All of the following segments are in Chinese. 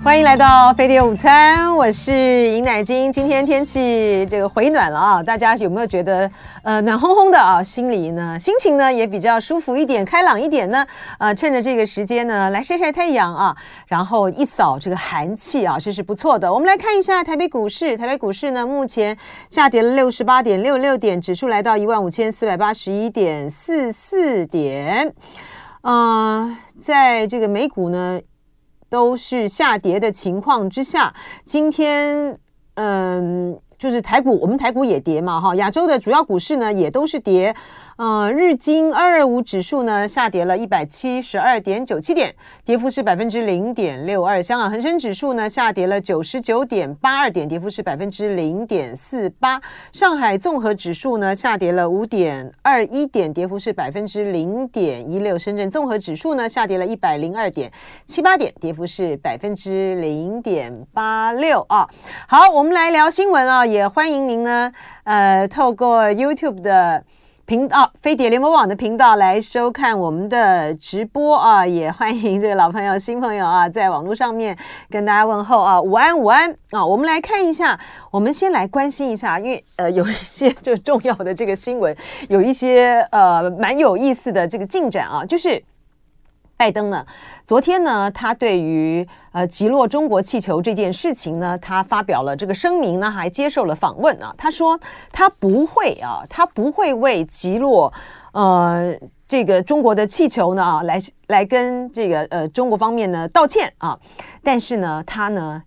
欢迎来到飞碟午餐，我是尹乃菁。今天天气这个回暖了啊，大家有没有觉得呃暖烘烘的啊？心里呢，心情呢也比较舒服一点，开朗一点呢？呃，趁着这个时间呢，来晒晒太阳啊，然后一扫这个寒气啊，这是不错的。我们来看一下台北股市，台北股市呢目前下跌了六十八点六六点，指数来到一万五千四百八十一点四四点。嗯、呃，在这个美股呢。都是下跌的情况之下，今天嗯，就是台股，我们台股也跌嘛，哈，亚洲的主要股市呢也都是跌。呃，日经二二五指数呢下跌了一百七十二点九七点，跌幅是百分之零点六二。香港恒生指数呢下跌了九十九点八二点，跌幅是百分之零点四八。上海综合指数呢下跌了五点二一点，跌幅是百分之零点一六。深圳综合指数呢下跌了一百零二点七八点，跌幅是百分之零点八六啊。好，我们来聊新闻啊，也欢迎您呢，呃，透过 YouTube 的。频道飞碟联盟网的频道来收看我们的直播啊，也欢迎这个老朋友、新朋友啊，在网络上面跟大家问候啊，午安午安啊！我们来看一下，我们先来关心一下，因为呃有一些就重要的这个新闻，有一些呃蛮有意思的这个进展啊，就是。拜登呢，昨天呢，他对于呃击落中国气球这件事情呢，他发表了这个声明呢，还接受了访问啊。他说他不会啊，他不会为击落呃这个中国的气球呢，来来跟这个呃中国方面呢道歉啊。但是呢，他呢。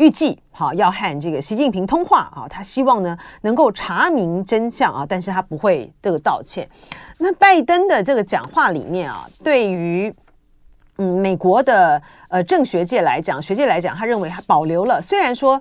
预计好要和这个习近平通话啊，他希望呢能够查明真相啊，但是他不会这个道歉。那拜登的这个讲话里面啊，对于嗯美国的呃政学界来讲，学界来讲，他认为他保留了，虽然说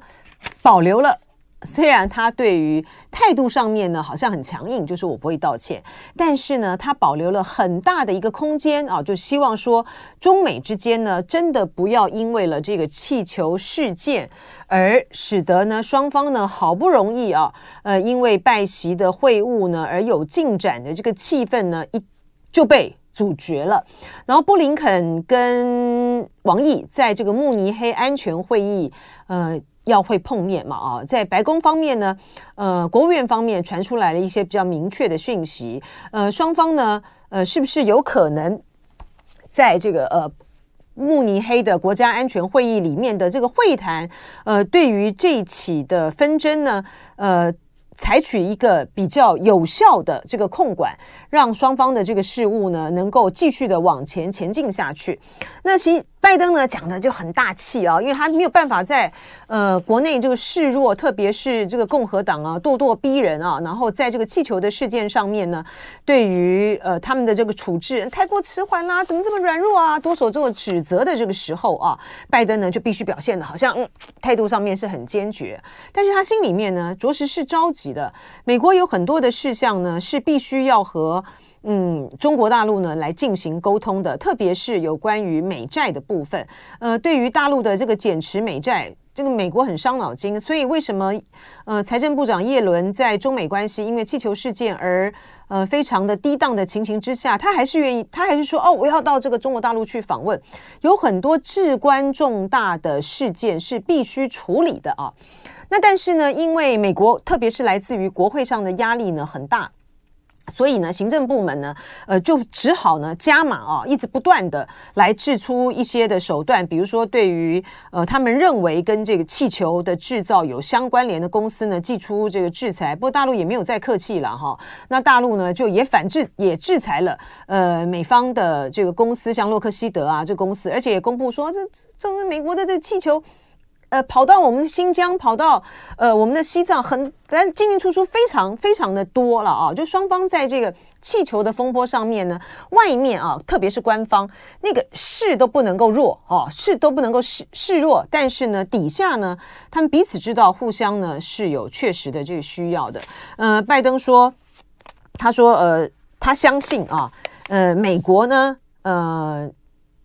保留了。虽然他对于态度上面呢好像很强硬，就是我不会道歉，但是呢，他保留了很大的一个空间啊，就希望说中美之间呢真的不要因为了这个气球事件而使得呢双方呢好不容易啊呃因为拜习的会晤呢而有进展的这个气氛呢一就被阻绝了。然后布林肯跟王毅在这个慕尼黑安全会议呃。要会碰面嘛？啊，在白宫方面呢，呃，国务院方面传出来了一些比较明确的讯息，呃，双方呢，呃，是不是有可能在这个呃慕尼黑的国家安全会议里面的这个会谈，呃，对于这一起的纷争呢，呃，采取一个比较有效的这个控管，让双方的这个事务呢，能够继续的往前前进下去。那其。拜登呢讲的就很大气啊，因为他没有办法在呃国内这个示弱，特别是这个共和党啊咄咄逼人啊，然后在这个气球的事件上面呢，对于呃他们的这个处置太过迟缓啦，怎么这么软弱啊，多所做指责的这个时候啊，拜登呢就必须表现的好像嗯态度上面是很坚决，但是他心里面呢着实是着急的。美国有很多的事项呢是必须要和。嗯，中国大陆呢来进行沟通的，特别是有关于美债的部分。呃，对于大陆的这个减持美债，这个美国很伤脑筋。所以为什么呃，财政部长叶伦在中美关系因为气球事件而呃非常的低档的情形之下，他还是愿意，他还是说哦，我要到这个中国大陆去访问。有很多至关重大的事件是必须处理的啊。那但是呢，因为美国特别是来自于国会上的压力呢很大。所以呢，行政部门呢，呃，就只好呢加码啊，一直不断的来制出一些的手段，比如说对于呃他们认为跟这个气球的制造有相关联的公司呢，祭出这个制裁。不过大陆也没有再客气了哈，那大陆呢就也反制，也制裁了呃美方的这个公司，像洛克希德啊这公司，而且也公布说这这美国的这个气球。呃，跑到我们的新疆，跑到呃我们的西藏，很咱进进出出非常非常的多了啊！就双方在这个气球的风波上面呢，外面啊，特别是官方那个势都不能够弱哦，势都不能够示示弱，但是呢，底下呢，他们彼此知道，互相呢是有确实的这个需要的。呃，拜登说，他说呃，他相信啊，呃，美国呢，呃。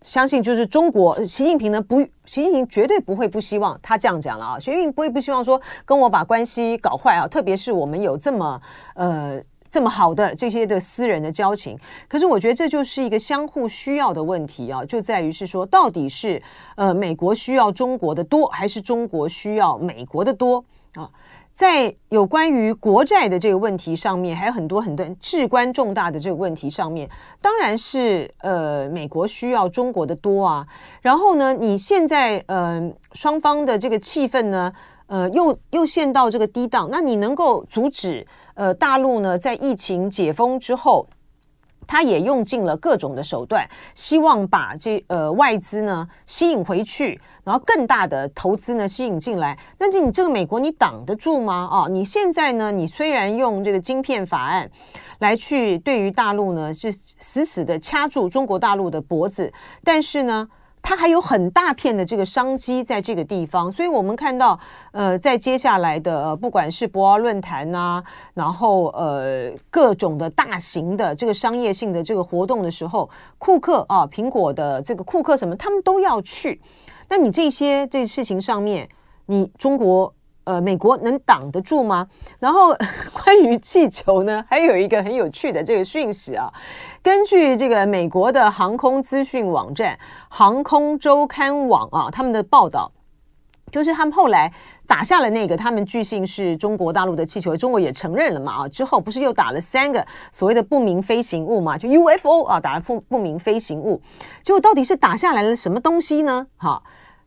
相信就是中国，习近平呢不，习近平绝对不会不希望他这样讲了啊，习近平不会不希望说跟我把关系搞坏啊，特别是我们有这么呃。这么好的这些的私人的交情。可是我觉得这就是一个相互需要的问题啊，就在于是说，到底是呃美国需要中国的多，还是中国需要美国的多啊？在有关于国债的这个问题上面，还有很多很多至关重大的这个问题上面，当然是呃美国需要中国的多啊。然后呢，你现在呃双方的这个气氛呢，呃又又陷到这个低档，那你能够阻止呃大陆呢在疫情解封之后，他也用尽了各种的手段，希望把这呃外资呢吸引回去，然后更大的投资呢吸引进来。但是你这个美国你挡得住吗？哦，你现在呢，你虽然用这个晶片法案来去对于大陆呢是死死的掐住中国大陆的脖子，但是呢。它还有很大片的这个商机在这个地方，所以我们看到，呃，在接下来的，不管是博鳌论坛呐，然后呃各种的大型的这个商业性的这个活动的时候，库克啊，苹果的这个库克什么，他们都要去。那你这些这事情上面，你中国。呃，美国能挡得住吗？然后 关于气球呢，还有一个很有趣的这个讯息啊。根据这个美国的航空资讯网站《航空周刊网》啊，他们的报道，就是他们后来打下了那个他们据信是中国大陆的气球，中国也承认了嘛啊。之后不是又打了三个所谓的不明飞行物嘛，就 UFO 啊，打了不不明飞行物，结果到底是打下来了什么东西呢？哈，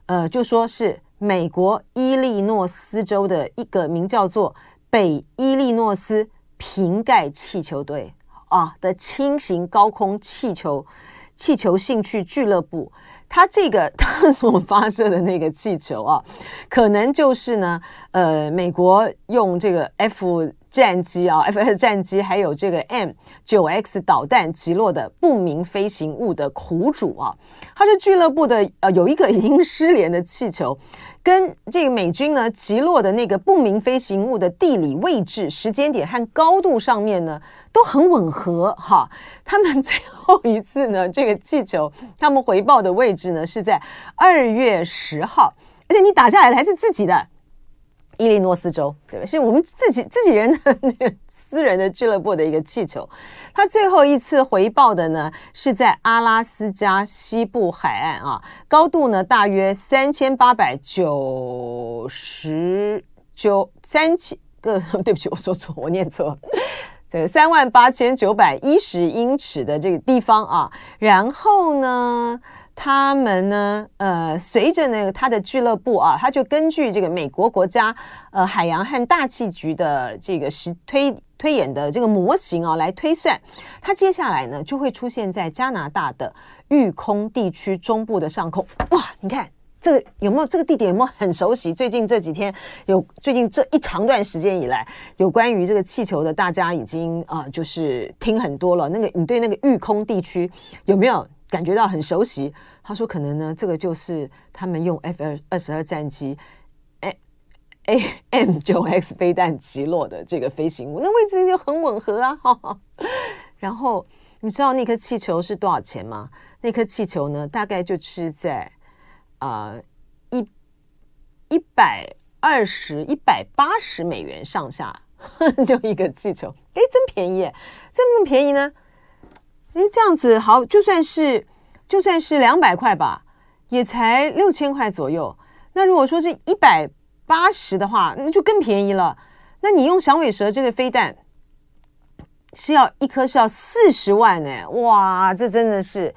呃，就说是。美国伊利诺斯州的一个名叫做北伊利诺斯瓶盖气球队啊的轻型高空气球气球兴趣俱乐部，它这个 它所发射的那个气球啊，可能就是呢，呃，美国用这个 F。战机啊，F 二战机，还有这个 M 九 X 导弹击落的不明飞行物的苦主啊，他是俱乐部的呃，有一个已经失联的气球，跟这个美军呢击落的那个不明飞行物的地理位置、时间点和高度上面呢都很吻合哈。他们最后一次呢，这个气球他们回报的位置呢是在二月十号，而且你打下来的还是自己的。伊利诺斯州，对吧？是我们自己自己人的 私人的俱乐部的一个气球。它最后一次回报的呢，是在阿拉斯加西部海岸啊，高度呢大约三千八百九十九三千个，对不起，我说错，我念错了，这个三万八千九百一十英尺的这个地方啊。然后呢，他们呢，呃，随着那个他的俱乐部啊，他就根据这个美国国家呃海洋和大气局的这个实推推演的这个模型啊来推算，它接下来呢就会出现在加拿大的育空地区中部的上空。哇，你看这个有没有这个地点有没有很熟悉？最近这几天有，最近这一长段时间以来，有关于这个气球的，大家已经啊、就是听很多了。那个你对那个育空地区有没有？感觉到很熟悉，他说可能呢，这个就是他们用 F 二二十二战机 A A M 九 X 飞弹击落的这个飞行物，那位置就很吻合啊。哈哈。然后你知道那颗气球是多少钱吗？那颗气球呢，大概就是在啊、呃、一一百二十一百八十美元上下，就一个气球，哎，真便宜，这么便宜呢？哎，这样子好，就算是就算是两百块吧，也才六千块左右。那如果说是一百八十的话，那就更便宜了。那你用响尾蛇这个飞弹是要一颗是要四十万呢？哇，这真的是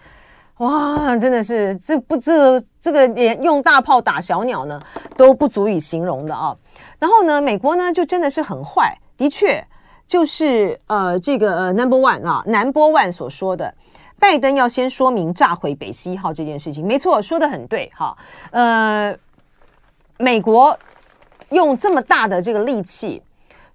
哇，真的是这不这这个连用大炮打小鸟呢都不足以形容的啊。然后呢，美国呢就真的是很坏，的确。就是呃，这个呃，Number One 啊，Number One 所说的，拜登要先说明炸毁北溪一号这件事情，没错，说的很对哈。呃，美国用这么大的这个力气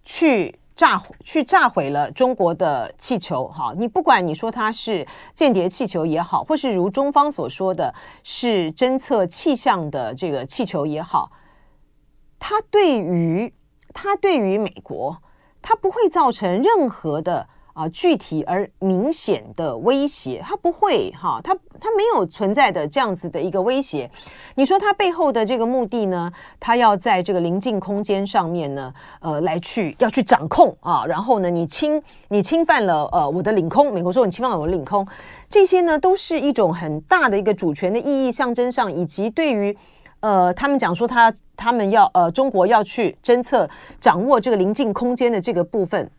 去炸去炸毁了中国的气球，哈，你不管你说它是间谍气球也好，或是如中方所说的是侦测气象的这个气球也好，它对于它对于美国。它不会造成任何的啊具体而明显的威胁，它不会哈，它它没有存在的这样子的一个威胁。你说它背后的这个目的呢？它要在这个邻近空间上面呢，呃，来去要去掌控啊，然后呢，你侵你侵犯了呃我的领空，美国说你侵犯了我的领空，这些呢都是一种很大的一个主权的意义象征上，以及对于呃他们讲说他他们要呃中国要去侦测掌握这个邻近空间的这个部分，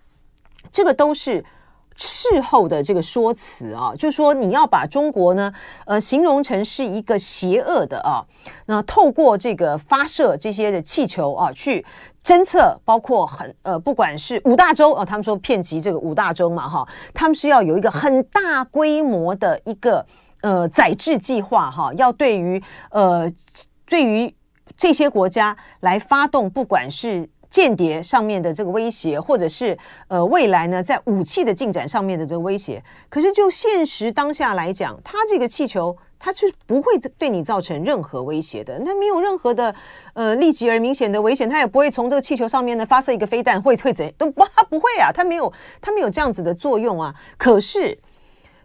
这个都是。事后的这个说辞啊，就说你要把中国呢，呃，形容成是一个邪恶的啊，那透过这个发射这些的气球啊，去侦测，包括很呃，不管是五大洲啊，他们说遍及这个五大洲嘛，哈，他们是要有一个很大规模的一个呃宰制计划哈，要对于呃对于这些国家来发动，不管是。间谍上面的这个威胁，或者是呃未来呢，在武器的进展上面的这个威胁，可是就现实当下来讲，它这个气球它是不会对你造成任何威胁的，那没有任何的呃立即而明显的危险，它也不会从这个气球上面呢发射一个飞弹，会会怎都不它不会啊，它没有它没有这样子的作用啊。可是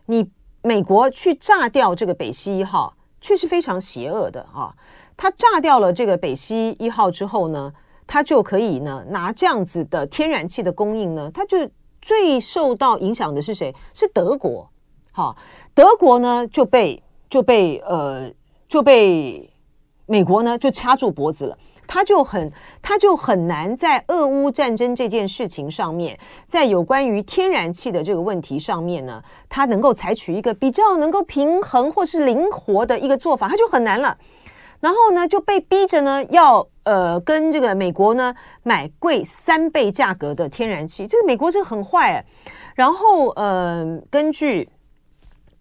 你美国去炸掉这个北溪一号，却是非常邪恶的啊！它炸掉了这个北溪一号之后呢，它就可以呢，拿这样子的天然气的供应呢，它就最受到影响的是谁？是德国。好，德国呢就被就被呃就被美国呢就掐住脖子了。他就很他就很难在俄乌战争这件事情上面，在有关于天然气的这个问题上面呢，他能够采取一个比较能够平衡或是灵活的一个做法，他就很难了。然后呢，就被逼着呢，要呃跟这个美国呢买贵三倍价格的天然气。这个美国这个很坏。然后呃，根据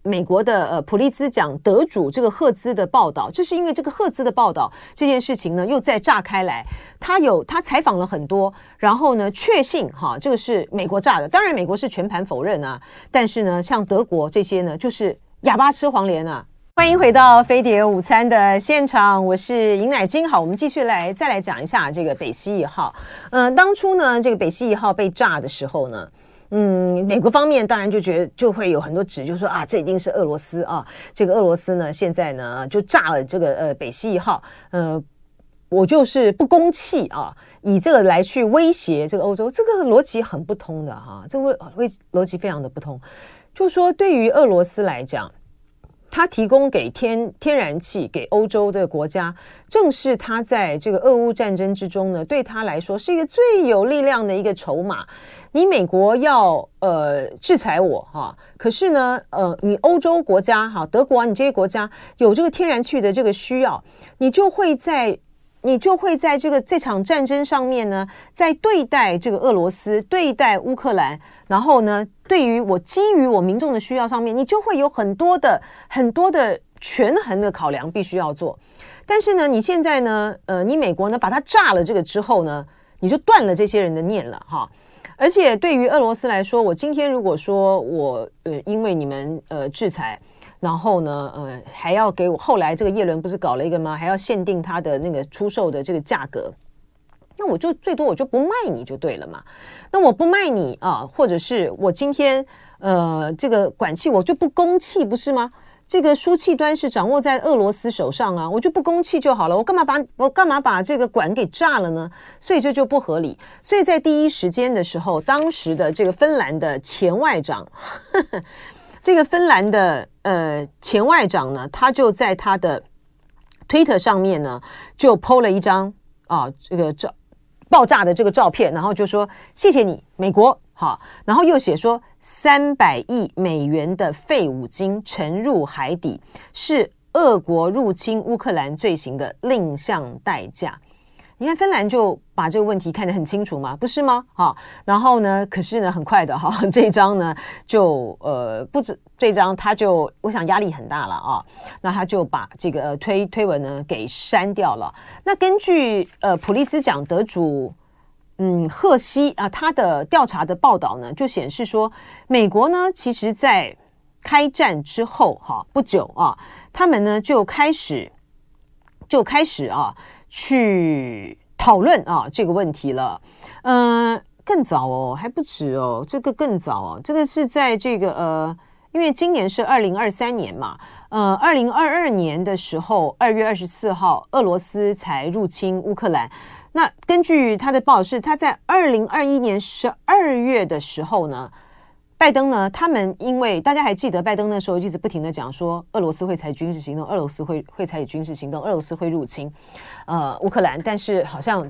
美国的呃普利兹奖得主这个赫兹的报道，就是因为这个赫兹的报道，这件事情呢又再炸开来。他有他采访了很多，然后呢确信哈这个是美国炸的。当然美国是全盘否认啊，但是呢像德国这些呢就是哑巴吃黄连啊。欢迎回到飞碟午餐的现场，我是尹乃菁。好，我们继续来再来讲一下这个北溪一号。嗯、当初呢，这个北溪一号被炸的时候呢，嗯，美国方面当然就觉得就会有很多指，就说啊，这一定是俄罗斯啊，这个俄罗斯呢现在呢就炸了这个呃北溪一号，呃，我就是不公气啊，以这个来去威胁这个欧洲，这个逻辑很不通的哈、啊，这个威逻辑非常的不通，就说对于俄罗斯来讲。他提供给天天然气给欧洲的国家，正是他在这个俄乌战争之中呢，对他来说是一个最有力量的一个筹码。你美国要呃制裁我哈，可是呢呃你欧洲国家哈，德国啊，你这些国家有这个天然气的这个需要，你就会在。你就会在这个这场战争上面呢，在对待这个俄罗斯、对待乌克兰，然后呢，对于我基于我民众的需要上面，你就会有很多的很多的权衡的考量必须要做。但是呢，你现在呢，呃，你美国呢把它炸了这个之后呢，你就断了这些人的念了哈。而且对于俄罗斯来说，我今天如果说我呃因为你们呃制裁。然后呢，呃，还要给我后来这个叶伦不是搞了一个吗？还要限定他的那个出售的这个价格，那我就最多我就不卖你就对了嘛。那我不卖你啊，或者是我今天呃这个管气我就不供气不是吗？这个输气端是掌握在俄罗斯手上啊，我就不供气就好了，我干嘛把我干嘛把这个管给炸了呢？所以这就不合理。所以在第一时间的时候，当时的这个芬兰的前外长。这个芬兰的呃前外长呢，他就在他的推特上面呢，就 po 了一张啊这个照爆炸的这个照片，然后就说谢谢你美国好，然后又写说三百亿美元的废五金沉入海底，是俄国入侵乌克兰罪行的另项代价。你看芬兰就把这个问题看得很清楚嘛，不是吗？哈，然后呢，可是呢，很快的哈，这一张呢就呃不止这张，他就我想压力很大了啊，那他就把这个推推文呢给删掉了。那根据呃普利兹奖得主嗯赫西啊他的调查的报道呢，就显示说，美国呢其实在开战之后哈不久啊，他们呢就开始就开始啊。去讨论啊这个问题了，嗯、更早哦，还不止哦，这个更早哦，这个是在这个呃因为今年是二零二三年嘛，呃，二零二二年的时候，二月二十四号，俄罗斯才入侵乌克兰。那根据他的报道是，他在二零二一年十二月的时候呢，拜登呢，他们因为大家还记得，拜登那时候一直不停的讲说，俄罗斯会采取军事行动，俄罗斯会会采取军事行动，俄罗斯会入侵呃乌克兰，但是好像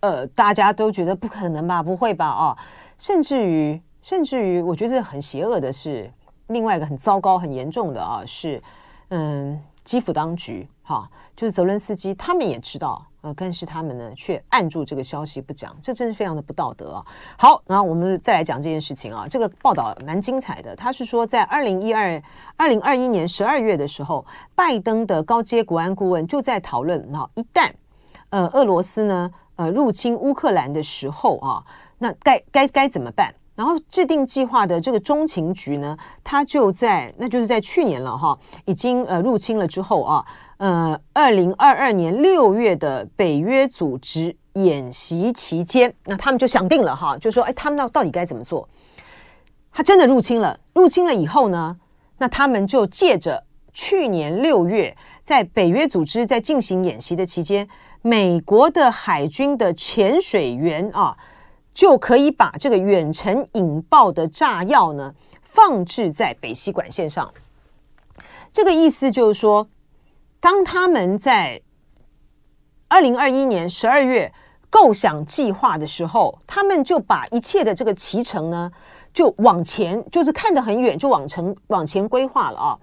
呃大家都觉得不可能吧，不会吧啊，甚至于甚至于，我觉得很邪恶的是另外一个很糟糕、很严重的啊，是嗯基辅当局。哈，就是泽伦斯基他们也知道。呃，但是他们呢，却按住这个消息不讲，这真是非常的不道德啊！好，然后我们再来讲这件事情啊，这个报道蛮精彩的。他是说，在二零一二、二零二一年十二月的时候，拜登的高阶国安顾问就在讨论啊，一旦呃俄罗斯呢呃入侵乌克兰的时候啊，那该该该怎么办？然后制定计划的这个中情局呢，他就在那就是在去年了哈，已经呃入侵了之后啊。呃，二零二二年六月的北约组织演习期间，那他们就想定了哈，就说，哎，他们到到底该怎么做？他真的入侵了，入侵了以后呢，那他们就借着去年六月在北约组织在进行演习的期间，美国的海军的潜水员啊，就可以把这个远程引爆的炸药呢放置在北溪管线上。这个意思就是说。当他们在二零二一年十二月构想计划的时候，他们就把一切的这个骑程呢，就往前，就是看得很远，就往前往前规划了啊。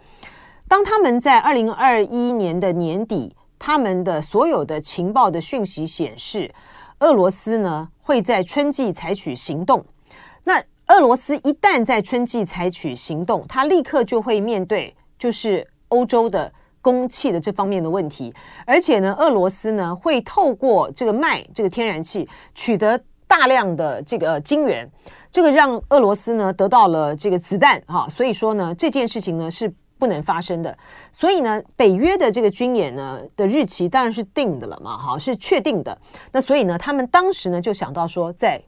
当他们在二零二一年的年底，他们的所有的情报的讯息显示，俄罗斯呢会在春季采取行动。那俄罗斯一旦在春季采取行动，他立刻就会面对就是欧洲的。供气的这方面的问题，而且呢，俄罗斯呢会透过这个卖这个天然气取得大量的这个金元，这个让俄罗斯呢得到了这个子弹哈，所以说呢这件事情呢是不能发生的，所以呢北约的这个军演呢的日期当然是定的了嘛，哈是确定的，那所以呢他们当时呢就想到说，在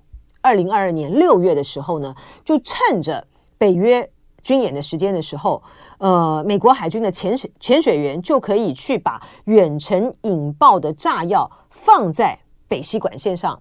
二零二二年六月的时候呢，就趁着北约。军演的时间的时候，呃，美国海军的潜水潜水员就可以去把远程引爆的炸药放在北溪管线上。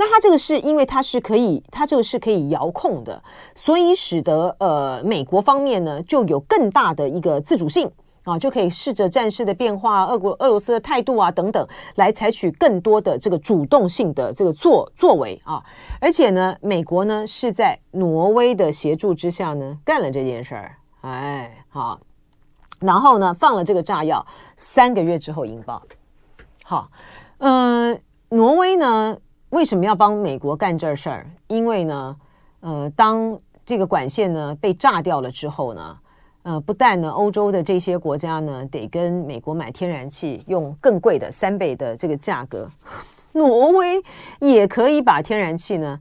那它这个是因为它是可以，它这个是可以遥控的，所以使得呃美国方面呢就有更大的一个自主性。啊，就可以试着战事的变化，俄国俄罗斯的态度啊等等，来采取更多的这个主动性的这个作作为啊。而且呢，美国呢是在挪威的协助之下呢干了这件事儿，哎，好，然后呢放了这个炸药，三个月之后引爆。好，嗯、挪威呢为什么要帮美国干这事儿？因为呢，呃，当这个管线呢被炸掉了之后呢。呃，不但呢，欧洲的这些国家呢，得跟美国买天然气，用更贵的三倍的这个价格，挪威也可以把天然气呢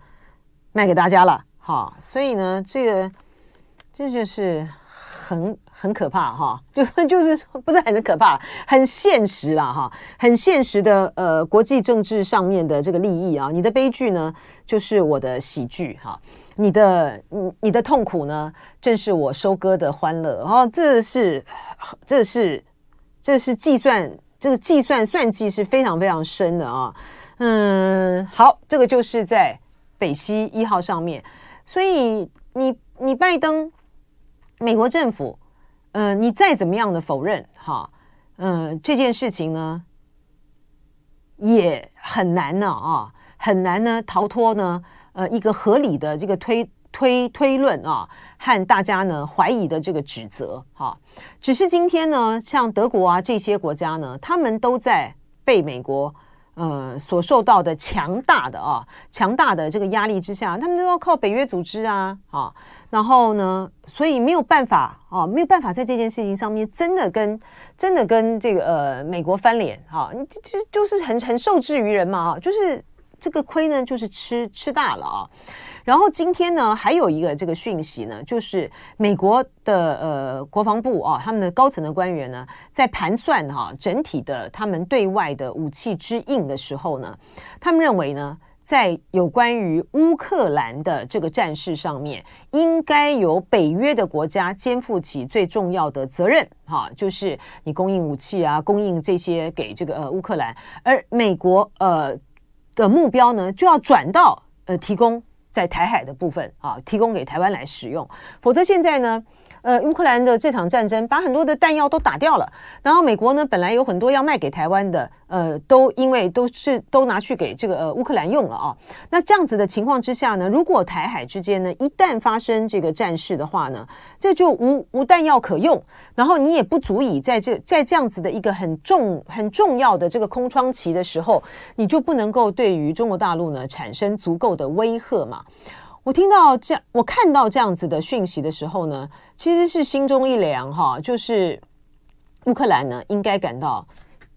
卖给大家了，哈，所以呢，这个这就是很。很可怕哈，就 就是不是很可怕，很现实啦哈，很现实的呃国际政治上面的这个利益啊，你的悲剧呢就是我的喜剧哈，你的你你的痛苦呢正是我收割的欢乐，然后这是这是这是计算这个计算算计是非常非常深的啊，嗯，好，这个就是在北溪一号上面，所以你你拜登美国政府。嗯、你再怎么样的否认，哈，嗯、这件事情呢，也很难呢，啊，很难呢逃脱呢，呃，一个合理的这个推推推论啊，和大家呢怀疑的这个指责，哈，只是今天呢，像德国啊这些国家呢，他们都在被美国。呃，所受到的强大的啊，强大的这个压力之下，他们都要靠北约组织啊，啊，然后呢，所以没有办法啊，没有办法在这件事情上面真的跟真的跟这个呃美国翻脸啊，就就就是很很受制于人嘛啊，就是这个亏呢，就是吃吃大了啊。然后今天呢，还有一个这个讯息呢，就是美国的呃国防部啊，他们的高层的官员呢，在盘算哈、整体的他们对外的武器之应的时候呢，他们认为呢，在有关于乌克兰的这个战事上面，应该由北约的国家肩负起最重要的责任，哈，就是你供应武器啊，供应这些给这个呃乌克兰，而美国呃的目标呢，就要转到呃提供在台海的部分啊，提供给台湾来使用，否则现在呢。呃，乌克兰的这场战争把很多的弹药都打掉了，然后美国呢，本来有很多要卖给台湾的，呃，都因为都是都拿去给这个呃乌克兰用了啊。那这样子的情况之下呢，如果台海之间呢一旦发生这个战事的话呢，这就无无弹药可用，然后你也不足以在这在这样子的一个很重很重要的这个空窗期的时候，你就不能够对于中国大陆呢产生足够的威吓嘛。我听到这样，我看到这样子的讯息的时候呢，其实是心中一凉哈。就是乌克兰呢，应该感到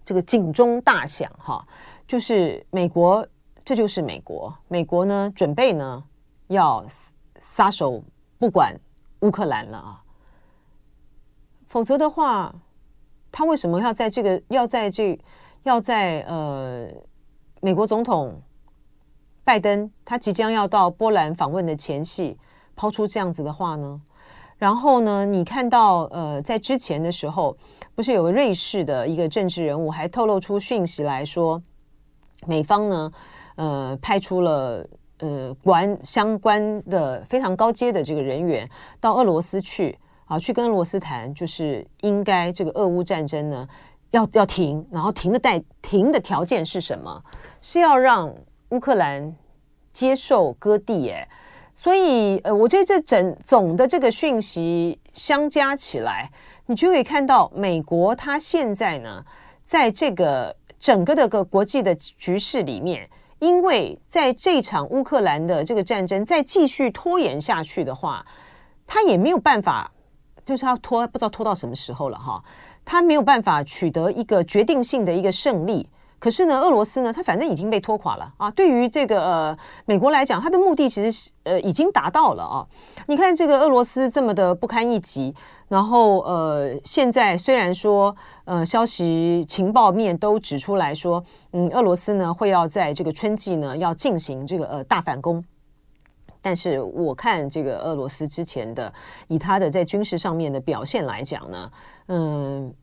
这个警钟大响哈。就是美国，这就是美国，美国呢准备呢要撒手不管乌克兰了啊。否则的话，他为什么要在这个要在这要在呃美国总统？拜登他即将要到波兰访问的前夕，抛出这样子的话呢？然后呢，你看到呃，在之前的时候，不是有个瑞士的一个政治人物还透露出讯息来说，美方呢，呃，派出了呃关相关的非常高阶的这个人员到俄罗斯去啊，去跟俄罗斯谈，就是应该这个俄乌战争呢要要停，然后停的带停的条件是什么？是要让。乌克兰接受割地，耶，所以呃，我觉得这整总的这个讯息相加起来，你就可以看到美国它现在呢，在这个整个的个国际的局势里面，因为在这场乌克兰的这个战争再继续拖延下去的话，他也没有办法，就是要拖，不知道拖到什么时候了哈，他没有办法取得一个决定性的一个胜利。可是呢，俄罗斯呢，它反正已经被拖垮了啊。对于这个呃美国来讲，它的目的其实是呃已经达到了啊。你看这个俄罗斯这么的不堪一击，然后呃现在虽然说呃消息情报面都指出来说，嗯，俄罗斯呢会要在这个春季呢要进行这个呃大反攻，但是我看这个俄罗斯之前的以他的在军事上面的表现来讲呢，嗯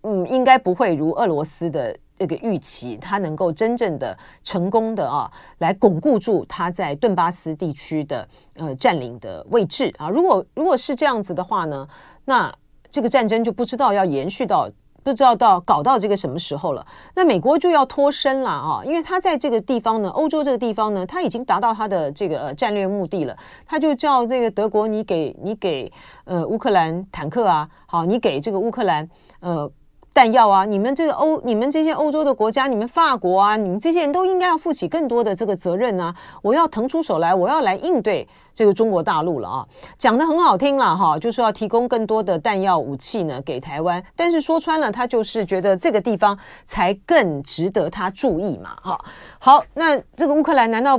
嗯，应该不会如俄罗斯的。这个预期，他能够真正的成功的啊，来巩固住他在顿巴斯地区的呃占领的位置啊。如果如果是这样子的话呢，那这个战争就不知道要延续到不知道到搞到这个什么时候了。那美国就要脱身了啊，因为他在这个地方呢，欧洲这个地方呢，他已经达到他的这个呃战略目的了。他就叫这个德国，你给你给呃乌克兰坦克啊，好，你给这个乌克兰呃。弹药啊！你们这个欧，你们这些欧洲的国家，你们法国啊，你们这些人都应该要负起更多的这个责任啊！我要腾出手来，我要来应对这个中国大陆了啊！讲得很好听了哈，就是要提供更多的弹药武器呢给台湾，但是说穿了，他就是觉得这个地方才更值得他注意嘛！哈，好，那这个乌克兰难道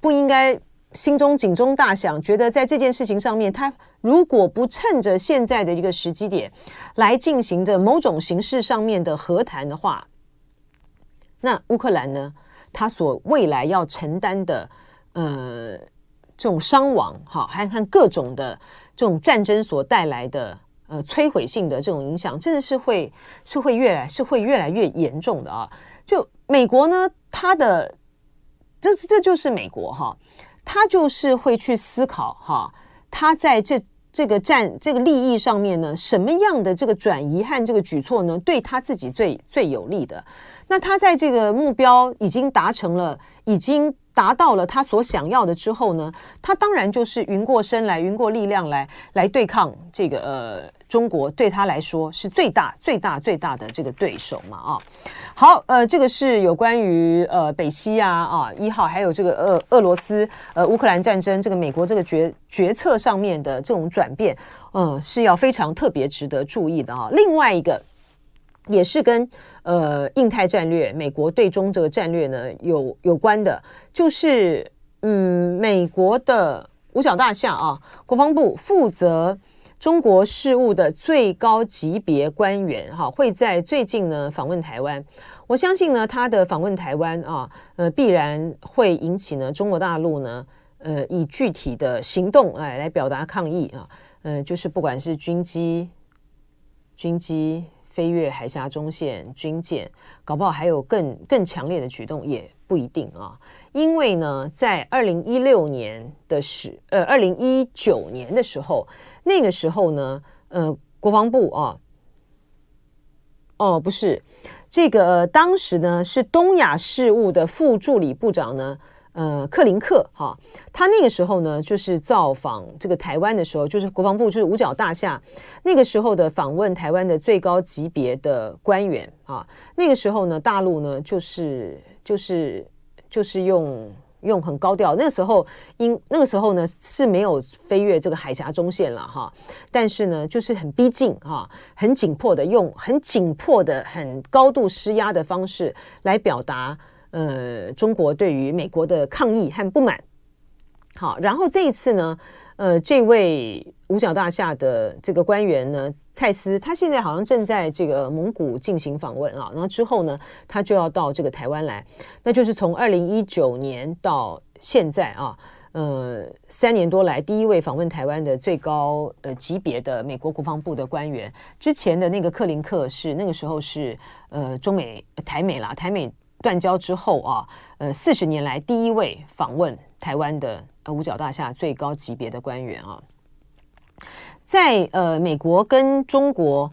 不应该？心中警钟大响，觉得在这件事情上面，他如果不趁着现在的一个时机点来进行的某种形式上面的和谈的话，那乌克兰呢，他所未来要承担的呃这种伤亡，哈，还看各种的这种战争所带来的呃摧毁性的这种影响，真的是会是会越来是会越来越严重的啊！就美国呢，他的这这就是美国哈。他就是会去思考哈，他在这这个战这个利益上面呢，什么样的这个转移和这个举措呢，对他自己最最有利的？那他在这个目标已经达成了，已经达到了他所想要的之后呢，他当然就是云过身来，云过力量来来对抗这个呃。中国对他来说是最大、最大、最大的这个对手嘛？啊，好，呃，这个是有关于呃北溪啊啊一号，还有这个俄俄罗斯呃乌克兰战争，这个美国这个决决策上面的这种转变，嗯、呃，是要非常特别值得注意的啊。另外一个也是跟呃印太战略、美国对中这个战略呢有有关的，就是嗯，美国的五角大厦啊，国防部负责。中国事务的最高级别官员哈会在最近呢访问台湾。我相信呢，他的访问台湾啊，呃，必然会引起呢中国大陆呢，呃，以具体的行动哎来表达抗议啊，呃，就是不管是军机、军机飞越海峡中线、军舰，搞不好还有更更强烈的举动，也不一定啊。因为呢，在二零一六年的时，呃，二零一九年的时候，那个时候呢，呃，国防部啊。哦，不是，这个、呃、当时呢是东亚事务的副助理部长呢，呃，克林克哈、他那个时候呢就是造访这个台湾的时候，就是国防部就是五角大厦那个时候的访问台湾的最高级别的官员啊、那个时候呢大陆呢就是就是就是用。用很高调，那个时候因那个时候呢是没有飞越这个海峡中线了哈，但是呢就是很逼近哈，很紧迫的用很紧迫的很高度施压的方式来表达呃中国对于美国的抗议和不满。好，然后这一次呢，呃，这位五角大厦的这个官员呢，蔡斯，他现在好像正在这个蒙古进行访问啊，然后之后呢，他就要到这个台湾来，那就是从二零一九年到现在啊，呃，三年多来第一位访问台湾的最高呃级别的美国国防部的官员，之前的那个克林克是那个时候是呃中美台美啦，台美断交之后啊，呃四十年来第一位访问台湾的。呃，五角大厦最高级别的官员啊，在呃美国跟中国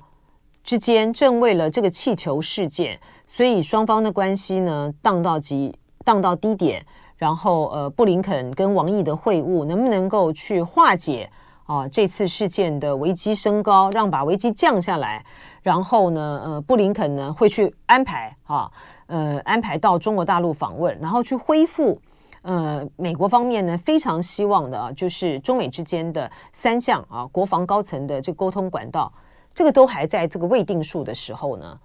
之间，正为了这个气球事件，所以双方的关系呢荡到极荡到低点。然后呃，布林肯跟王毅的会晤，能不能够去化解啊这次事件的危机升高，让把危机降下来？然后呢，呃，布林肯呢会去安排啊，呃，安排到中国大陆访问，然后去恢复。呃，美国方面呢，非常希望的啊，就是中美之间的三项啊，国防高层的这个沟通管道，这个都还在这个未定数的时候呢，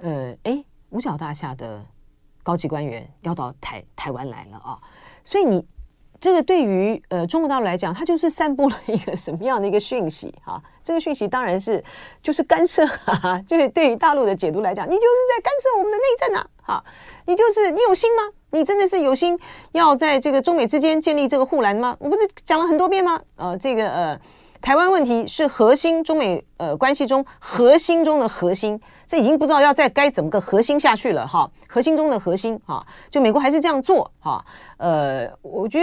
呃，诶，五角大厦的高级官员要到台台湾来了啊，所以你这个对于呃中国大陆来讲，它就是散布了一个什么样的一个讯息啊？这个讯息当然是就是干涉，哈哈，就是对于大陆的解读来讲，你就是在干涉我们的内政啊，哈，你就是你有心吗？你真的是有心要在这个中美之间建立这个护栏吗？我不是讲了很多遍吗？呃，这个呃，台湾问题是核心中美呃关系中核心中的核心，这已经不知道要再该怎么个核心下去了哈。核心中的核心哈，就美国还是这样做哈。呃，我觉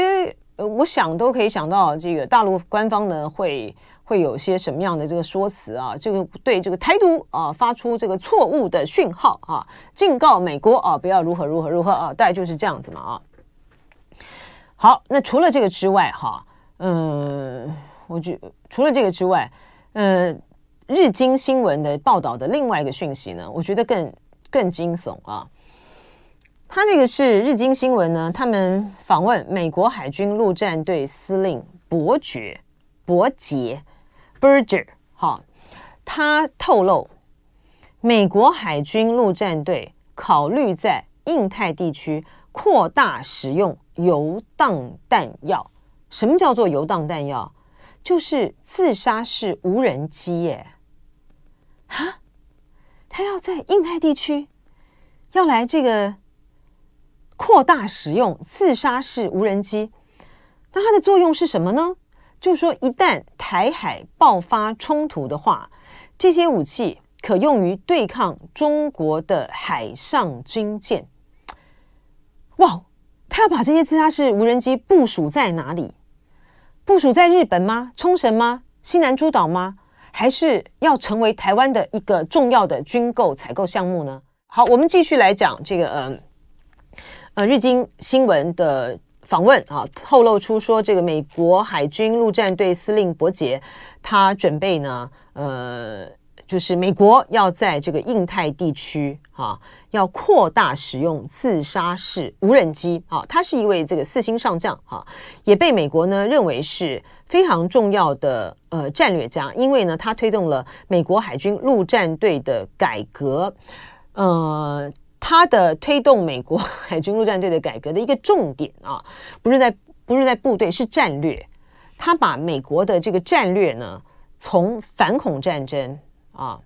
得，我想都可以想到这个大陆官方呢会。会有些什么样的这个说辞啊？这个对这个台独啊发出这个错误的讯号啊，警告美国啊不要如何如何如何啊，大概就是这样子嘛啊。好，那除了这个之外哈，嗯，我觉除了这个之外，嗯，日经新闻的报道的另外一个讯息呢，我觉得更更惊悚啊。他这个是日经新闻呢，他们访问美国海军陆战队司令伯爵伯杰。Berger 哈，他透露，美国海军陆战队考虑在印太地区扩大使用游荡弹药。什么叫做游荡弹药？就是自杀式无人机耶！哈，他要在印太地区要来这个扩大使用自杀式无人机，那它的作用是什么呢？就是说，一旦台海爆发冲突的话，这些武器可用于对抗中国的海上军舰。哇，他要把这些自杀式无人机部署在哪里？部署在日本吗？冲绳吗？西南诸岛吗？还是要成为台湾的一个重要的军购采购项目呢？好，我们继续来讲这个呃呃日经新闻的。访问啊，透露出说，这个美国海军陆战队司令伯杰，他准备呢，呃，就是美国要在这个印太地区啊，要扩大使用自杀式无人机啊。他是一位这个四星上将啊，也被美国呢认为是非常重要的呃战略家，因为呢，他推动了美国海军陆战队的改革，呃。他的推动美国海军陆战队的改革的一个重点啊，不是在不是在部队，是战略。他把美国的这个战略呢，从反恐战争啊，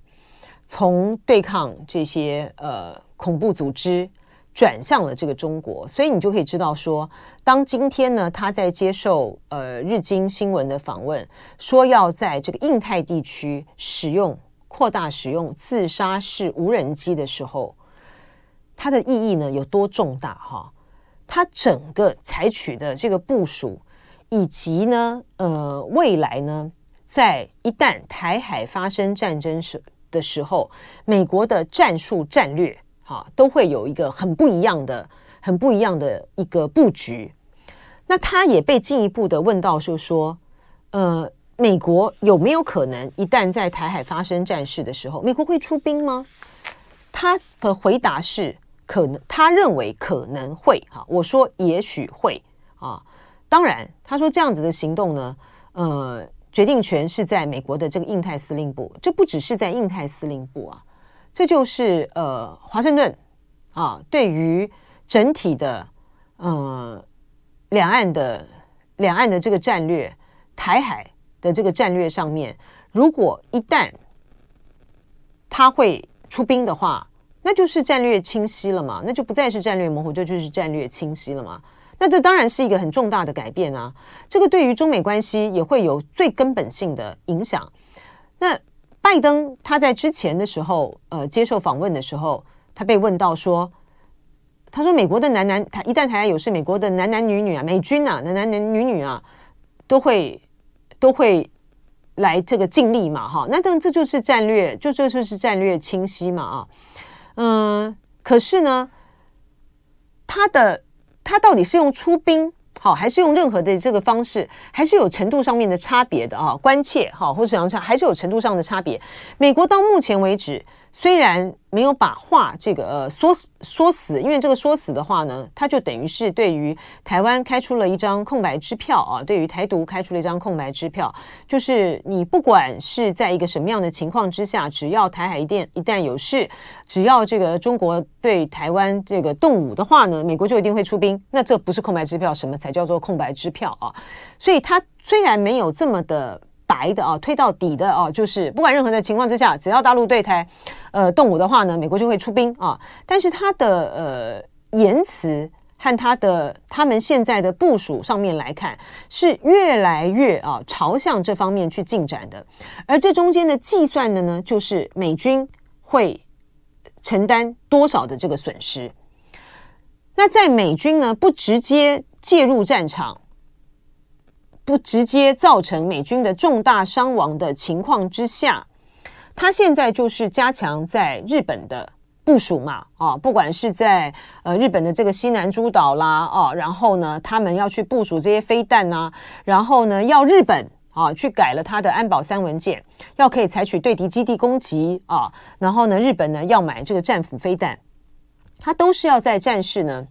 从对抗这些呃恐怖组织转向了这个中国，所以你就可以知道说，当今天呢，他在接受呃日经新闻的访问，说要在这个印太地区使用扩大使用自杀式无人机的时候，它的意义呢有多重大哈？它整个采取的这个部署，以及呢呃未来呢，在一旦台海发生战争时的时候，美国的战术战略。哈，都会有一个很不一样的、很不一样的一个布局。那他也被进一步的问到，就说，呃，美国有没有可能一旦在台海发生战事的时候，美国会出兵吗？他的回答是可能，他认为可能会。哈，我说也许会啊。当然，他说这样子的行动呢，呃，决定权是在美国的这个印太司令部，这不只是在印太司令部啊。这就是呃，华盛顿啊，对于整体的呃两岸的两岸的这个战略，台海的这个战略上面，如果一旦他会出兵的话，那就是战略清晰了嘛，那就不再是战略模糊，这就是战略清晰了嘛。那这当然是一个很重大的改变啊，这个对于中美关系也会有最根本性的影响。那。拜登他在之前的时候，呃，接受访问的时候，他被问到说，他说美国的男男，他一旦台海有事，美国的男男女女啊，美军啊，男男男女女啊，都会都会来这个尽力嘛，哈，那等这就是战略，就这就是战略清晰嘛，啊，嗯，可是呢，他的他到底是用出兵？好，还是用任何的这个方式，还是有程度上面的差别的啊，关切好，或者怎样差还是有程度上的差别。美国到目前为止，虽然没有把话这个呃说死说死，因为这个说死的话呢，它就等于是对于台湾开出了一张空白支票啊，对于台独开出了一张空白支票，就是你不管是在一个什么样的情况之下，只要台海一旦一旦有事，只要这个中国对台湾这个动武的话呢，美国就一定会出兵。那这不是空白支票，什么才叫做空白支票啊？所以它虽然没有这么的。白的啊，推到底的啊，就是不管任何的情况之下，只要大陆对台呃动武的话呢，美国就会出兵啊。但是他的呃言辞和他的他们现在的部署上面来看，是越来越啊朝向这方面去进展的。而这中间的计算的呢，就是美军会承担多少的这个损失。那在美军呢不直接介入战场。不直接造成美军的重大伤亡的情况之下，他现在就是加强在日本的部署嘛，啊，不管是在呃日本的这个西南诸岛啦，啊，然后呢，他们要去部署这些飞弹呐、然后呢，要日本啊去改了他的安保三文件，要可以采取对敌基地攻击啊，然后呢，日本呢要买这个战斧飞弹，他都是要在战事呢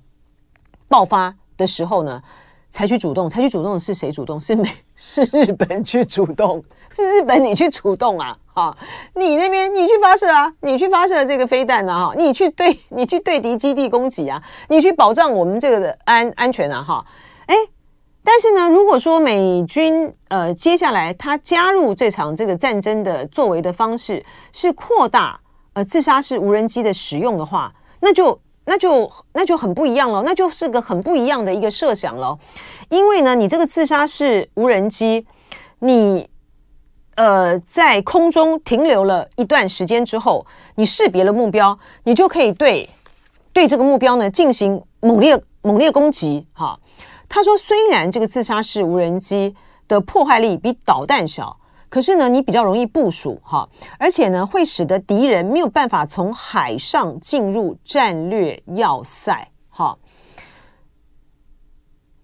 爆发的时候呢。采取主动，采取主动是谁主动？是美 是日本去主动，是日本你去主动啊！哈，你那边你去发射啊，你去发射这个飞弹啊！哈，你去对，你去对敌基地攻击啊，你去保障我们这个的安安全啊！哈，哎，但是呢，如果说美军呃接下来他加入这场这个战争的作为的方式是扩大呃自杀式无人机的使用的话，那就。那就那就很不一样了，那就是个很不一样的一个设想了。因为呢，你这个自杀式无人机，你呃在空中停留了一段时间之后，你识别了目标，你就可以对对这个目标呢进行猛烈猛烈攻击。哈，他说，虽然这个自杀式无人机的破坏力比导弹小。可是呢，你比较容易部署哈，而且呢，会使得敌人没有办法从海上进入战略要塞哈。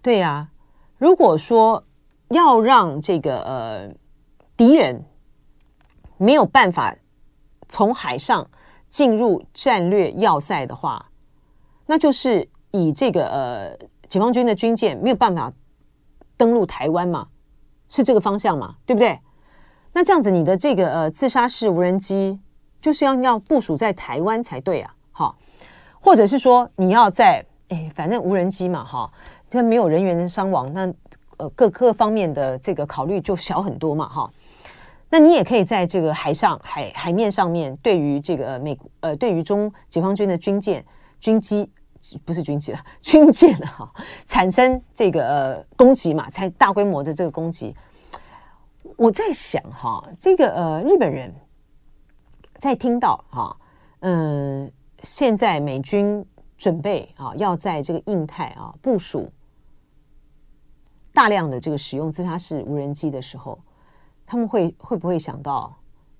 对呀、如果说要让这个呃敌人没有办法从海上进入战略要塞的话，那就是以这个呃解放军的军舰没有办法登陆台湾嘛，是这个方向嘛，对不对？那这样子，你的这个呃自杀式无人机就是要要部署在台湾才对啊，哈，或者是说你要在哎，反正无人机嘛，哈，这没有人员的伤亡，那呃各各方面的这个考虑就小很多嘛，哈。那你也可以在这个海上海海面上面，对于这个美国呃，对于中解放军的军舰、军机不是军机了，军舰了哈，产生这个呃攻击嘛，才大规模的这个攻击。我在想哈，这个呃日本人在听到哈，嗯，现在美军准备啊要在这个印太啊部署大量的这个使用自杀式无人机的时候。他们会会不会想到，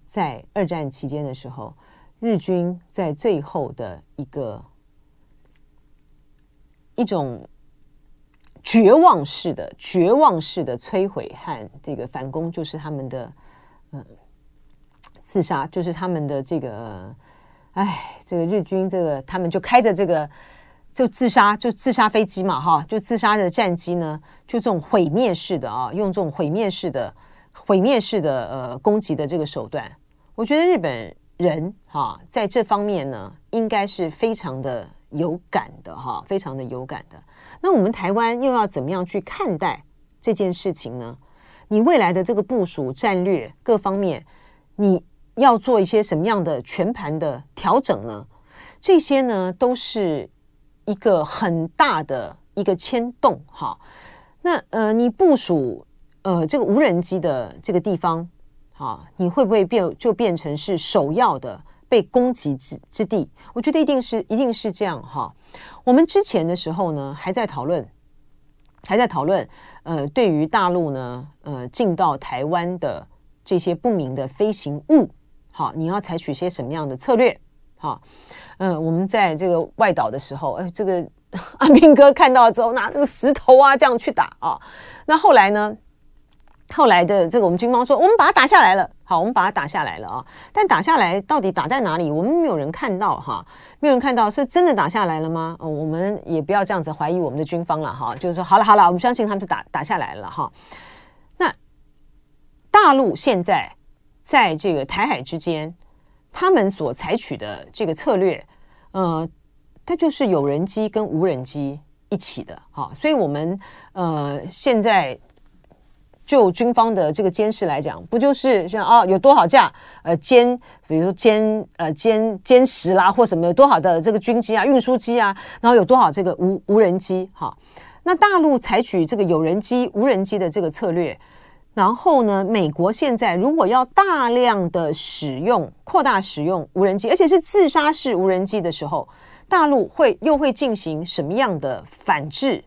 在二战期间的时候，日军在最后的一个一种绝望式的绝望式的摧毁和这个反攻，就是他们的嗯自杀，就是他们的这个哎，这个日军这个他们就开着这个就自杀就自杀飞机嘛哈，就自杀的战机呢，就这种毁灭式的啊，用这种毁灭式的。毁灭式的呃攻击的这个手段，我觉得日本人哈在这方面呢，应该是非常的有感的哈，非常的有感的。那我们台湾又要怎么样去看待这件事情呢？你未来的这个部署战略各方面，你要做一些什么样的全盘的调整呢？这些呢都是一个很大的一个牵动哈。那呃，你部署。呃，这个无人机的这个地方，啊，你会不会变就变成是首要的被攻击之之地？我觉得一定是一定是这样哈。我们之前的时候呢，还在讨论，还在讨论，呃，对于大陆呢，呃，进到台湾的这些不明的飞行物，好，你要采取些什么样的策略？好，嗯、呃，我们在这个外岛的时候，哎，这个 阿兵哥看到之后，拿那个石头啊，这样去打啊。那后来呢？后来的这个，我们军方说，我们把它打下来了。好，我们把它打下来了啊！但打下来到底打在哪里？我们没有人看到哈，没有人看到是真的打下来了吗？我们也不要这样子怀疑我们的军方了哈。就是说，好了好了，我们相信他们是打打下来了哈。那大陆现在在这个台海之间，他们所采取的这个策略，呃，它就是有人机跟无人机一起的哈。所以我们呃现在。就军方的这个监视来讲，不就是像啊有多少架呃歼，比如说歼呃歼歼十啦或什么有多少的这个军机啊运输机啊，然后有多少这个无无人机哈？那大陆采取这个有人机无人机的这个策略，然后呢，美国现在如果要大量的使用扩大使用无人机，而且是自杀式无人机的时候，大陆会又会进行什么样的反制？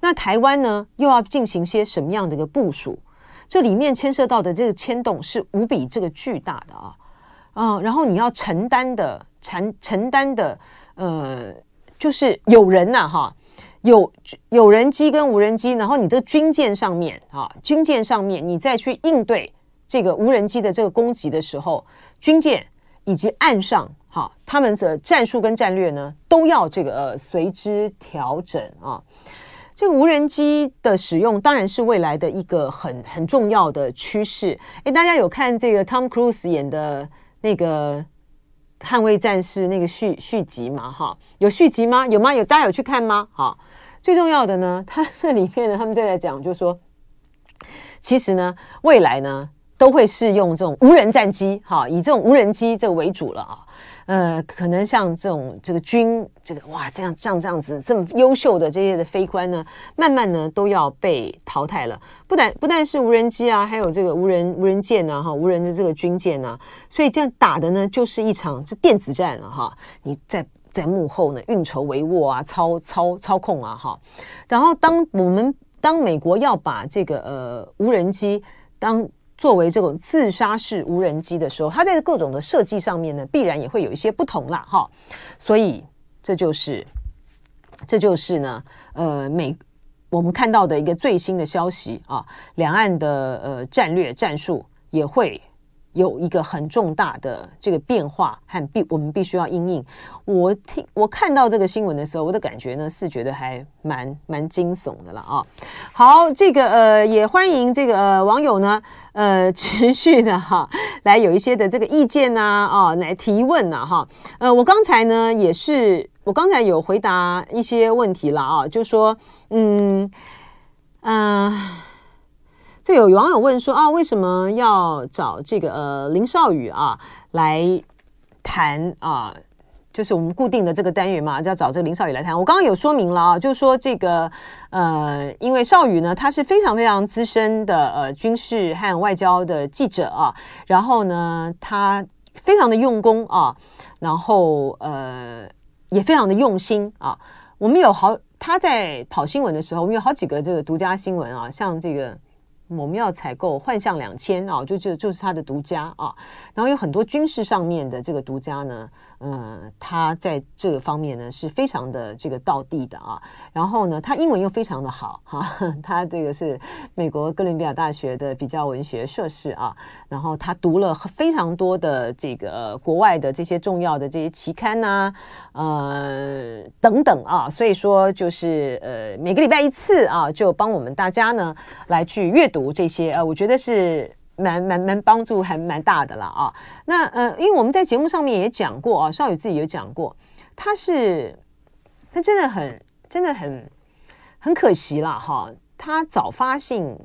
那台湾呢，又要进行些什么样的一个部署？这里面牵涉到的这个牵动是无比这个巨大的啊，嗯，然后你要承担的承承担的，呃，就是有人呐、哈，有有人机跟无人机，然后你的军舰上面啊，军舰上面你再去应对这个无人机的这个攻击的时候，军舰以及岸上哈，他们的战术跟战略呢，都要这个呃随之调整啊。这个无人机的使用当然是未来的一个很很重要的趋势。哎，大家有看这个 Tom Cruise 演的那个《捍卫战士》那个续续集吗？哈，有续集吗？有吗？有，大家有去看吗？好，最重要的呢，它这里面呢，他们正在讲，就是说，其实呢，未来呢，都会是用这种无人战机，哈，以这种无人机这个为主了啊。呃，可能像这种这个军这个哇，这样这样这样子这么优秀的这些的飞官呢，慢慢呢都要被淘汰了。不但不但是无人机啊，还有这个无人无人舰啊，哈，无人的这个军舰啊，所以这样打的呢，就是一场这电子战了哈。你在在幕后呢运筹帷幄啊，操操操控啊，哈。然后当我们当美国要把这个呃无人机当。作为这种自杀式无人机的时候，它在各种的设计上面呢，必然也会有一些不同啦，哈。所以这就是，这就是呢，呃，美我们看到的一个最新的消息啊，两岸的呃战略战术也会。有一个很重大的这个变化和必我们必须要因应。我听我看到这个新闻的时候，我的感觉呢是觉得还蛮蛮惊悚的了啊。好，这个呃也欢迎这个呃网友呢呃持续的哈来有一些的这个意见呐啊，来提问呐哈。呃，我刚才呢也是我刚才有回答一些问题了啊，就说嗯嗯。这有网友问说啊，为什么要找这个呃林少宇啊来谈啊？就是我们固定的这个单元嘛，就要找这个林少宇来谈。我刚刚有说明了啊，就是说这个呃，因为少宇呢，他是非常非常资深的呃军事和外交的记者啊，然后呢，他非常的用功啊，然后呃也非常的用心啊。我们有好他在跑新闻的时候，我们有好几个这个独家新闻啊，像这个。我们要采购幻象两千啊，就就就是他的独家啊，然后有很多军事上面的这个独家呢，呃，他在这个方面呢是非常的这个道地的啊，然后呢，他英文又非常的好哈、他这个是美国哥伦比亚大学的比较文学硕士啊，然后他读了非常多的这个、国外的这些重要的这些期刊呐、呃等等啊，所以说就是呃每个礼拜一次啊，就帮我们大家呢来去阅读。读这些呃，我觉得是蛮蛮蛮帮助还蛮大的了啊。那呃，因为我们在节目上面也讲过啊，少宇自己有讲过，他是他真的很真的很很可惜了哈。他早发性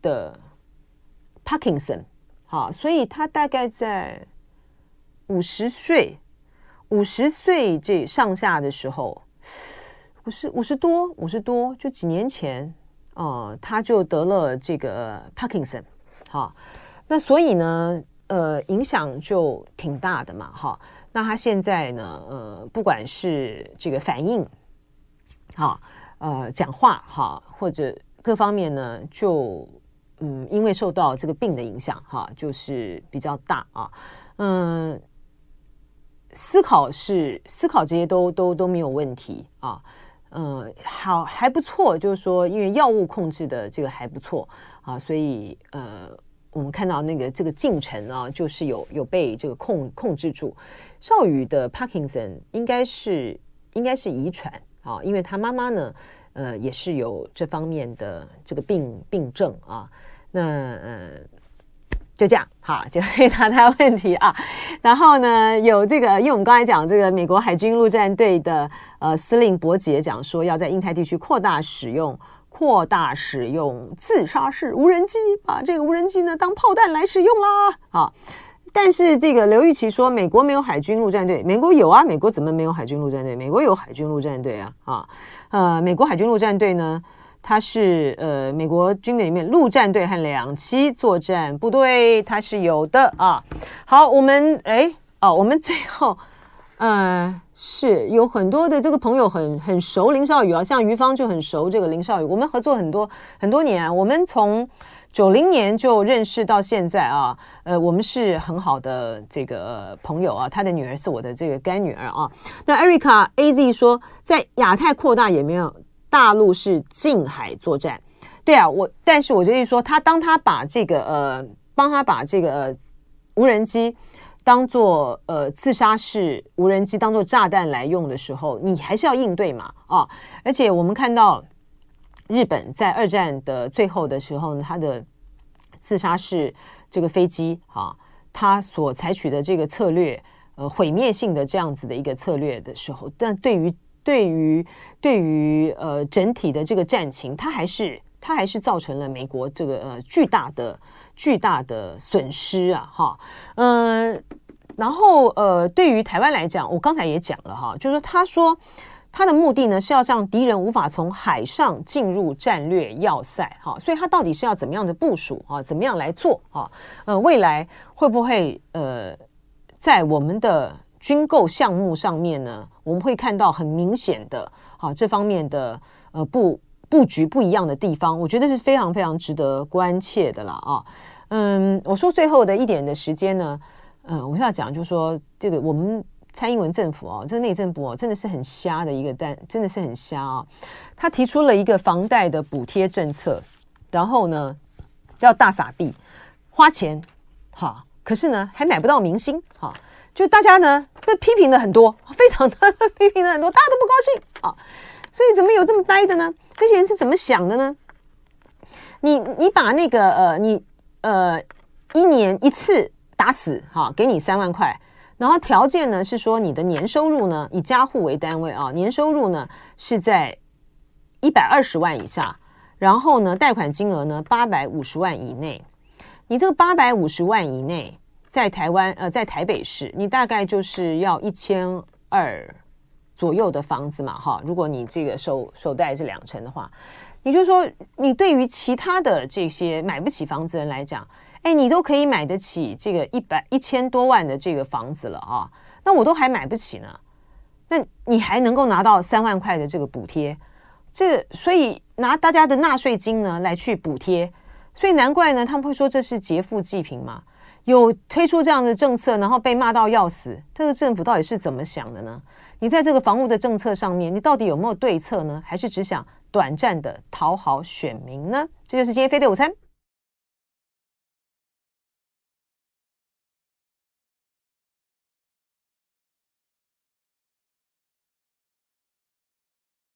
的 Parkinson 好，所以他大概在五十岁五十岁这上下的时候，五十五十多五十多，就几年前。哦，他就得了这个 Parkinson，好，那所以呢，呃，影响就挺大的嘛，哈。那他现在呢，呃，不管是这个反应，好，呃，讲话，哈，或者各方面呢，就嗯，因为受到这个病的影响，哈，就是比较大啊，嗯，思考是思考这些都都都没有问题啊。嗯，好，还不错，就是说，因为药物控制的这个还不错啊，所以呃，我们看到那个这个进程啊，就是有有被这个控控制住。少予的 Parkinson 应该是应该是遗传啊，因为他妈妈呢，呃，也是有这方面的这个病病症啊，那呃。就这样，好，就回答他问题啊。然后呢，有这个，因为我们刚才讲这个美国海军陆战队的呃司令伯杰讲说，要在印太地区扩大使用扩大使用自杀式无人机，把这个无人机呢当炮弹来使用啦。啊，但是这个刘玉琦说，美国没有海军陆战队，美国有啊，美国怎么没有海军陆战队？美国有海军陆战队啊，啊，呃，美国海军陆战队呢？它是呃，美国军队里面陆战队和两栖作战部队，它是有的啊。好，我们哎哦，我们最后呃是有很多的这个朋友很很熟林少宇啊，像于芳就很熟这个林少宇，我们合作很多很多年啊，我们从九零年就认识到现在啊，呃，我们是很好的这个朋友啊，他的女儿是我的这个干女儿啊。那 Erica AZ 说，在亚太扩大也没有。大陆是近海作战，对啊，我但是我就是说，他当他把这个呃，帮他把这个、呃、无人机当做呃自杀式无人机当做炸弹来用的时候，你还是要应对嘛啊！而且我们看到日本在二战的最后的时候呢，他的自杀式这个飞机啊，他所采取的这个策略，呃，毁灭性的这样子的一个策略的时候，但对于对于对于呃整体的这个战情，它还是它还是造成了美国这个呃巨大的巨大的损失啊哈嗯、然后呃对于台湾来讲，我刚才也讲了哈，就是他说他的目的呢是要让敌人无法从海上进入战略要塞哈，所以他到底是要怎么样的部署啊？怎么样来做啊？呃，未来会不会呃在我们的军购项目上面呢，我们会看到很明显的，啊，这方面的呃布布局不一样的地方，我觉得是非常非常值得关切的了啊。嗯，我说最后的一点的时间呢，嗯，我要讲就是说，这个我们蔡英文政府哦，这个内政部哦，真的是很瞎的一个蛋，真的是很瞎啊。他提出了一个房贷的补贴政策，然后呢要大撒币花钱，好，可是呢还买不到明星，好。就大家呢被批评的很多，非常的批评的很多，大家都不高兴啊。所以怎么有这么呆的呢？这些人是怎么想的呢？你你把那个呃你呃一年一次打死哈、给你三万块，然后条件呢是说你的年收入呢以家户为单位啊，年收入呢是在一百二十万以下，然后呢，贷款金额呢八百五十万以内。你这个八百五十万以内，在台湾呃，在台北市，你大概就是要一千二左右的房子嘛，哈。如果你这个首首贷是两成的话，你就说你对于其他的这些买不起房子人来讲，哎，你都可以买得起这个一百一千多万的这个房子了啊。那我都还买不起呢，那你还能够拿到三万块的这个补贴？这所以拿大家的纳税金呢来去补贴，所以难怪呢他们会说这是劫富济贫嘛。有推出这样的政策，然后被骂到要死，这个政府到底是怎么想的呢？你在这个房屋的政策上面，你到底有没有对策呢？还是只想短暂的讨好选民呢？这就是今天飞碟午餐。